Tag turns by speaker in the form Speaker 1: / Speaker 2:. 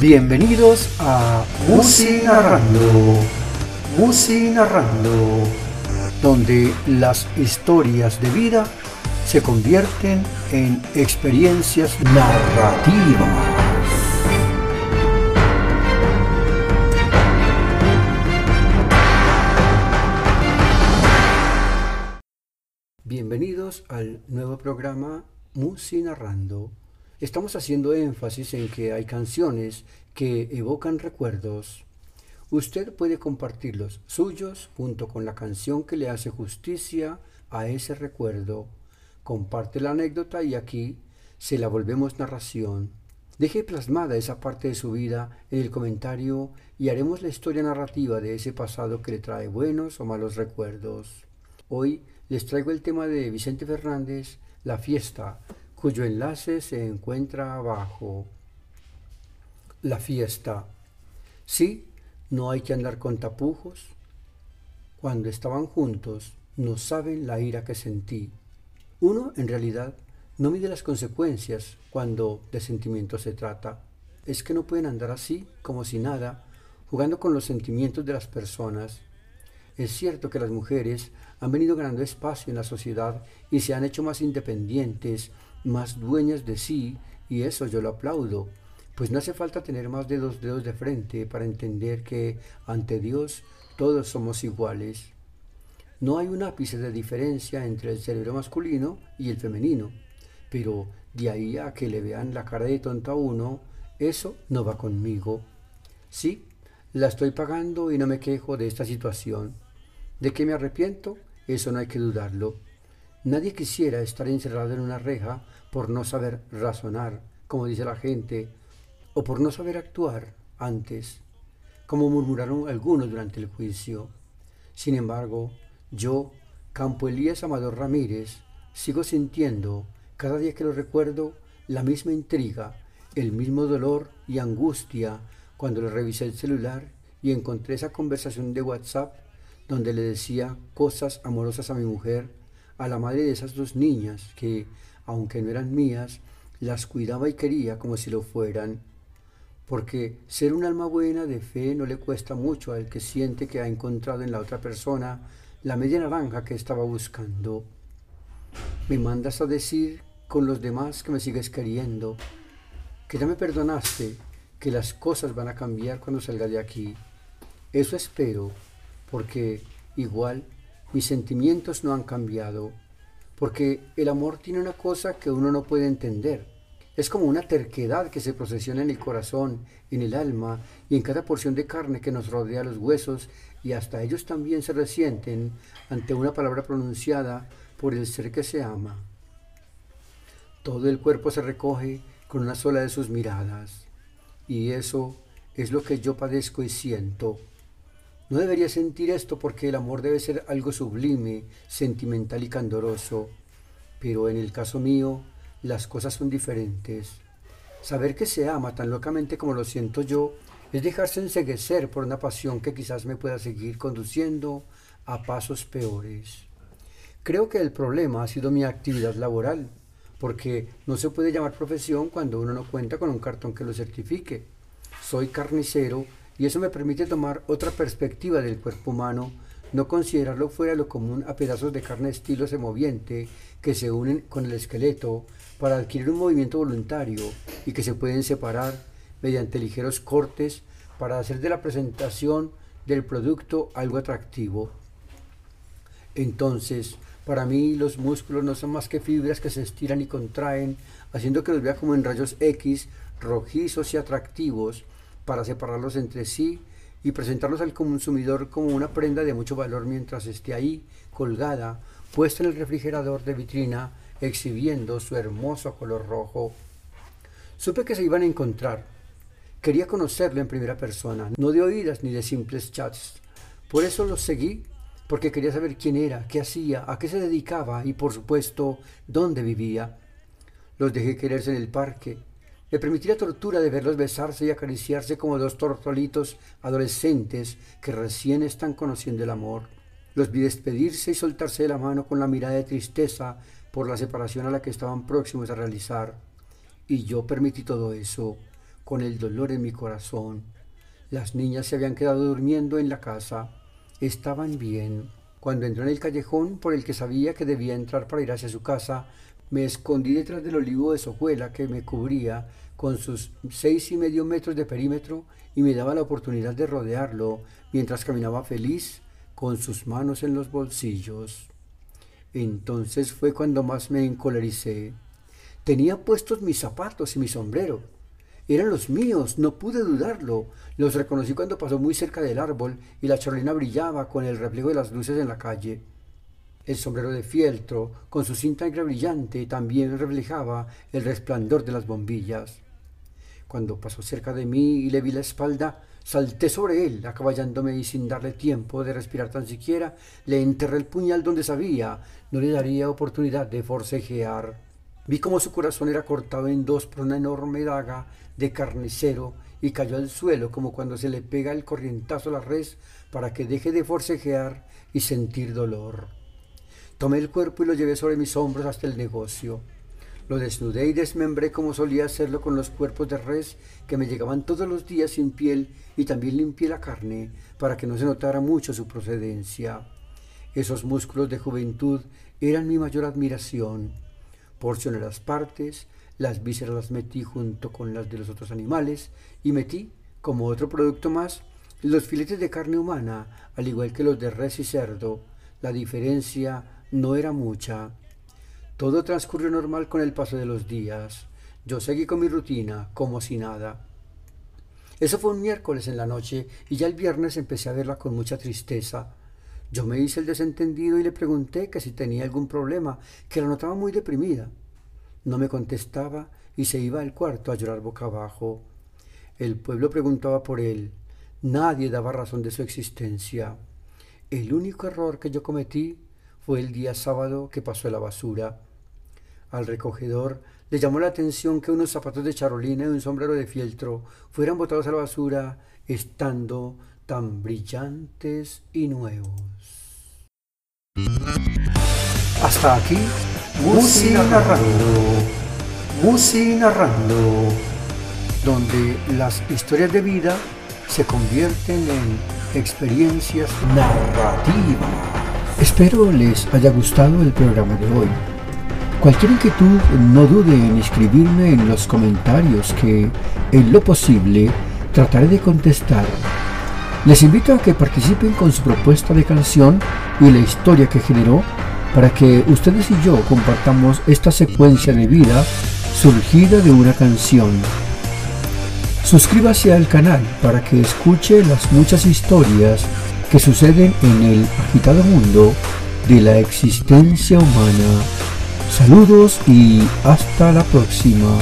Speaker 1: Bienvenidos a Musi Narrando, Musi Narrando, donde las historias de vida se convierten en experiencias narrativas. Bienvenidos al nuevo programa Musi Narrando. Estamos haciendo énfasis en que hay canciones que evocan recuerdos. Usted puede compartir los suyos junto con la canción que le hace justicia a ese recuerdo. Comparte la anécdota y aquí se la volvemos narración. Deje plasmada esa parte de su vida en el comentario y haremos la historia narrativa de ese pasado que le trae buenos o malos recuerdos. Hoy les traigo el tema de Vicente Fernández, La fiesta, cuyo enlace se encuentra abajo. La fiesta. Sí, no hay que andar con tapujos. Cuando estaban juntos, no saben la ira que sentí. Uno, en realidad, no mide las consecuencias cuando de sentimientos se trata. Es que no pueden andar así, como si nada, jugando con los sentimientos de las personas. Es cierto que las mujeres han venido ganando espacio en la sociedad y se han hecho más independientes, más dueñas de sí, y eso yo lo aplaudo, pues no hace falta tener más de dos dedos de frente para entender que ante Dios todos somos iguales. No hay un ápice de diferencia entre el cerebro masculino y el femenino, pero de ahí a que le vean la cara de tonto a uno, eso no va conmigo. Sí, la estoy pagando y no me quejo de esta situación. ¿De qué me arrepiento? Eso no hay que dudarlo. Nadie quisiera estar encerrado en una reja por no saber razonar, como dice la gente, o por no saber actuar antes, como murmuraron algunos durante el juicio. Sin embargo, yo, Campo Elías Amador Ramírez, sigo sintiendo, cada día que lo recuerdo, la misma intriga, el mismo dolor y angustia cuando le revisé el celular y encontré esa conversación de WhatsApp donde le decía cosas amorosas a mi mujer a la madre de esas dos niñas que, aunque no eran mías, las cuidaba y quería como si lo fueran, porque ser un alma buena de fe no le cuesta mucho al que siente que ha encontrado en la otra persona la media naranja que estaba buscando. Me mandas a decir con los demás que me sigues queriendo, que ya me perdonaste, que las cosas van a cambiar cuando salga de aquí. Eso espero, porque igual mis sentimientos no han cambiado, porque el amor tiene una cosa que uno no puede entender. Es como una terquedad que se procesiona en el corazón, en el alma y en cada porción de carne que nos rodea los huesos y hasta ellos también se resienten ante una palabra pronunciada por el ser que se ama. Todo el cuerpo se recoge con una sola de sus miradas y eso es lo que yo padezco y siento. No debería sentir esto porque el amor debe ser algo sublime, sentimental y candoroso, pero en el caso mío las cosas son diferentes. Saber que se ama tan locamente como lo siento yo es dejarse enseguecer por una pasión que quizás me pueda seguir conduciendo a pasos peores. Creo que el problema ha sido mi actividad laboral, porque no se puede llamar profesión cuando uno no cuenta con un cartón que lo certifique. Soy carnicero y eso me permite tomar otra perspectiva del cuerpo humano, no considerarlo fuera de lo común a pedazos de carne estilo semoviente que se unen con el esqueleto para adquirir un movimiento voluntario y que se pueden separar mediante ligeros cortes para hacer de la presentación del producto algo atractivo. Entonces, para mí los músculos no son más que fibras que se estiran y contraen, haciendo que los vea como en rayos X, rojizos y atractivos, para separarlos entre sí y presentarlos al consumidor como una prenda de mucho valor mientras esté ahí, colgada, puesta en el refrigerador de vitrina, exhibiendo su hermoso color rojo. Supe que se iban a encontrar. Quería conocerlo en primera persona, no de oídas ni de simples chats. Por eso los seguí, porque quería saber quién era, qué hacía, a qué se dedicaba y, por supuesto, dónde vivía. Los dejé quererse en el parque, le permití la tortura de verlos besarse y acariciarse como dos tortolitos adolescentes que recién están conociendo el amor. Los vi despedirse y soltarse de la mano con la mirada de tristeza por la separación a la que estaban próximos a realizar. Y yo permití todo eso, con el dolor en mi corazón. Las niñas se habían quedado durmiendo en la casa. Estaban bien. Cuando entré en el callejón por el que sabía que debía entrar para ir hacia su casa, me escondí detrás del olivo de sojuela que me cubría con sus seis y medio metros de perímetro y me daba la oportunidad de rodearlo mientras caminaba feliz con sus manos en los bolsillos. Entonces fue cuando más me encolericé. Tenía puestos mis zapatos y mi sombrero. Eran los míos, no pude dudarlo. Los reconocí cuando pasó muy cerca del árbol y la charolina brillaba con el reflejo de las luces en la calle. El sombrero de fieltro, con su cinta negra brillante, también reflejaba el resplandor de las bombillas. Cuando pasó cerca de mí y le vi la espalda, salté sobre él, acaballándome y sin darle tiempo de respirar tan siquiera, le enterré el puñal donde sabía no le daría oportunidad de forcejear. Vi cómo su corazón era cortado en dos por una enorme daga de carnicero y cayó al suelo como cuando se le pega el corrientazo a la res para que deje de forcejear y sentir dolor. Tomé el cuerpo y lo llevé sobre mis hombros hasta el negocio. Lo desnudé y desmembré como solía hacerlo con los cuerpos de res que me llegaban todos los días sin piel y también limpié la carne para que no se notara mucho su procedencia. Esos músculos de juventud eran mi mayor admiración. Porcioné las partes, las vísceras las metí junto con las de los otros animales y metí, como otro producto más, los filetes de carne humana, al igual que los de res y cerdo. La diferencia no era mucha. Todo transcurrió normal con el paso de los días. Yo seguí con mi rutina, como si nada. Eso fue un miércoles en la noche y ya el viernes empecé a verla con mucha tristeza. Yo me hice el desentendido y le pregunté que si tenía algún problema, que la notaba muy deprimida. No me contestaba y se iba al cuarto a llorar boca abajo. El pueblo preguntaba por él. Nadie daba razón de su existencia. El único error que yo cometí fue el día sábado que pasó a la basura. Al recogedor le llamó la atención que unos zapatos de charolina y un sombrero de fieltro fueran botados a la basura estando tan brillantes y nuevos. Hasta aquí, Musi narrando, Musi narrando, donde las historias de vida se convierten en experiencias narrativas. Espero les haya gustado el programa de hoy. Cualquier inquietud, no dude en escribirme en los comentarios que, en lo posible, trataré de contestar les invito a que participen con su propuesta de canción y la historia que generó para que ustedes y yo compartamos esta secuencia de vida surgida de una canción. Suscríbase al canal para que escuche las muchas historias que suceden en el agitado mundo de la existencia humana. Saludos y hasta la próxima.